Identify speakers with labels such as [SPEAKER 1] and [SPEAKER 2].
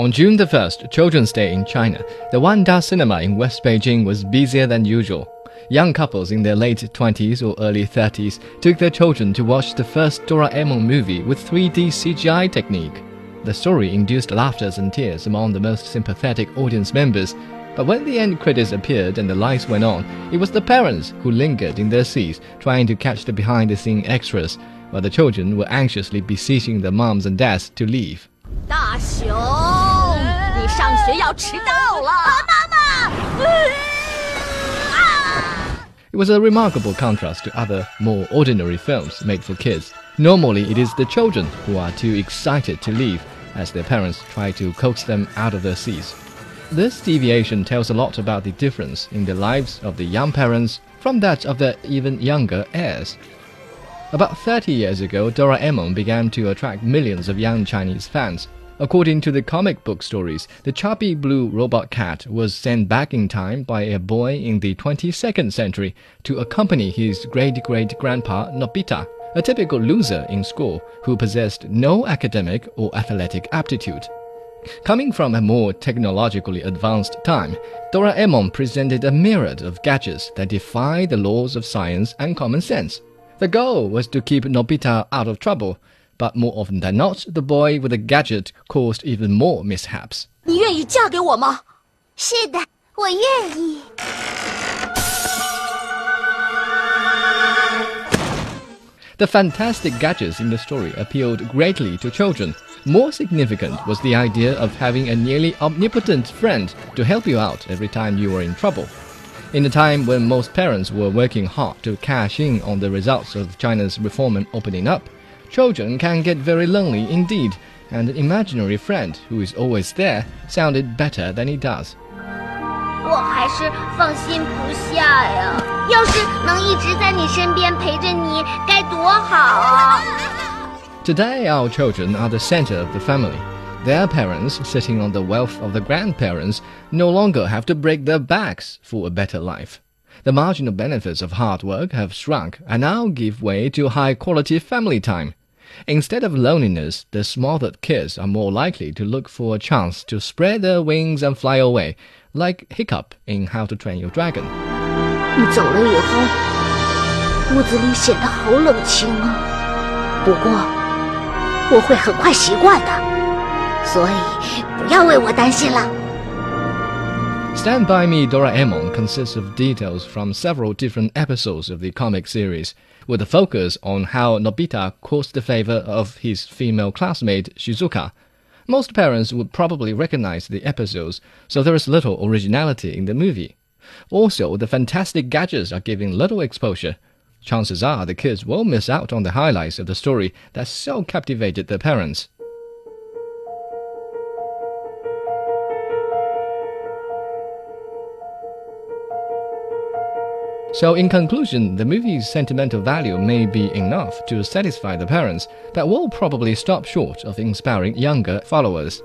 [SPEAKER 1] On June the 1st, Children's Day in China, the Wanda Cinema in West Beijing was busier than usual. Young couples in their late 20s or early 30s took their children to watch the first Doraemon movie with 3D CGI technique. The story induced laughter and tears among the most sympathetic audience members, but when the end credits appeared and the lights went on, it was the parents who lingered in their seats trying to catch the behind the scenes extras, while the children were anxiously beseeching their moms and dads to leave.
[SPEAKER 2] 大熊 上学要迟到了。妈妈。
[SPEAKER 1] It was a remarkable contrast to other, more ordinary films made for kids. Normally, it is the children who are too excited to leave, as their parents try to coax them out of their seats. This deviation tells a lot about the difference in the lives of the young parents from that of the even younger heirs. About 30 years ago, Doraemon began to attract millions of young Chinese fans. According to the comic book stories, the chubby blue robot cat was sent back in time by a boy in the 22nd century to accompany his great great grandpa Nobita, a typical loser in school who possessed no academic or athletic aptitude. Coming from a more technologically advanced time, Doraemon presented a myriad of gadgets that defy the laws of science and common sense. The goal was to keep Nobita out of trouble, but more often than not, the boy with the gadget caused even more mishaps.
[SPEAKER 2] 你愿意嫁给我吗？
[SPEAKER 3] 是的，我愿意。
[SPEAKER 1] The fantastic gadgets in the story appealed greatly to children. More significant was the idea of having a nearly omnipotent friend to help you out every time you were in trouble. In a time when most parents were working hard to cash in on the results of China's reform and opening up, children can get very lonely indeed, and an imaginary friend who is always there sounded better than he does.
[SPEAKER 3] 我还是放心不下呀。要是能一直在你身边陪着你，该多好啊！
[SPEAKER 1] Today, our children are the center of the family. Their parents, sitting on the wealth of the grandparents, no longer have to break their backs for a better life. The marginal benefits of hard work have shrunk and now give way to high quality family time. Instead of loneliness, the smothered kids are more likely to look for a chance to spread their wings and fly away, like Hiccup in How to Train Your Dragon.
[SPEAKER 3] 你走了以后，屋子里显得好冷清啊。不过，我会很快习惯的。
[SPEAKER 1] Stand By Me Doraemon consists of details from several different episodes of the comic series, with a focus on how Nobita caused the favor of his female classmate Shizuka. Most parents would probably recognize the episodes, so there is little originality in the movie. Also, the fantastic gadgets are given little exposure. Chances are the kids will miss out on the highlights of the story that so captivated their parents. So, in conclusion, the movie's sentimental value may be enough to satisfy the parents, but will probably stop short of inspiring younger followers.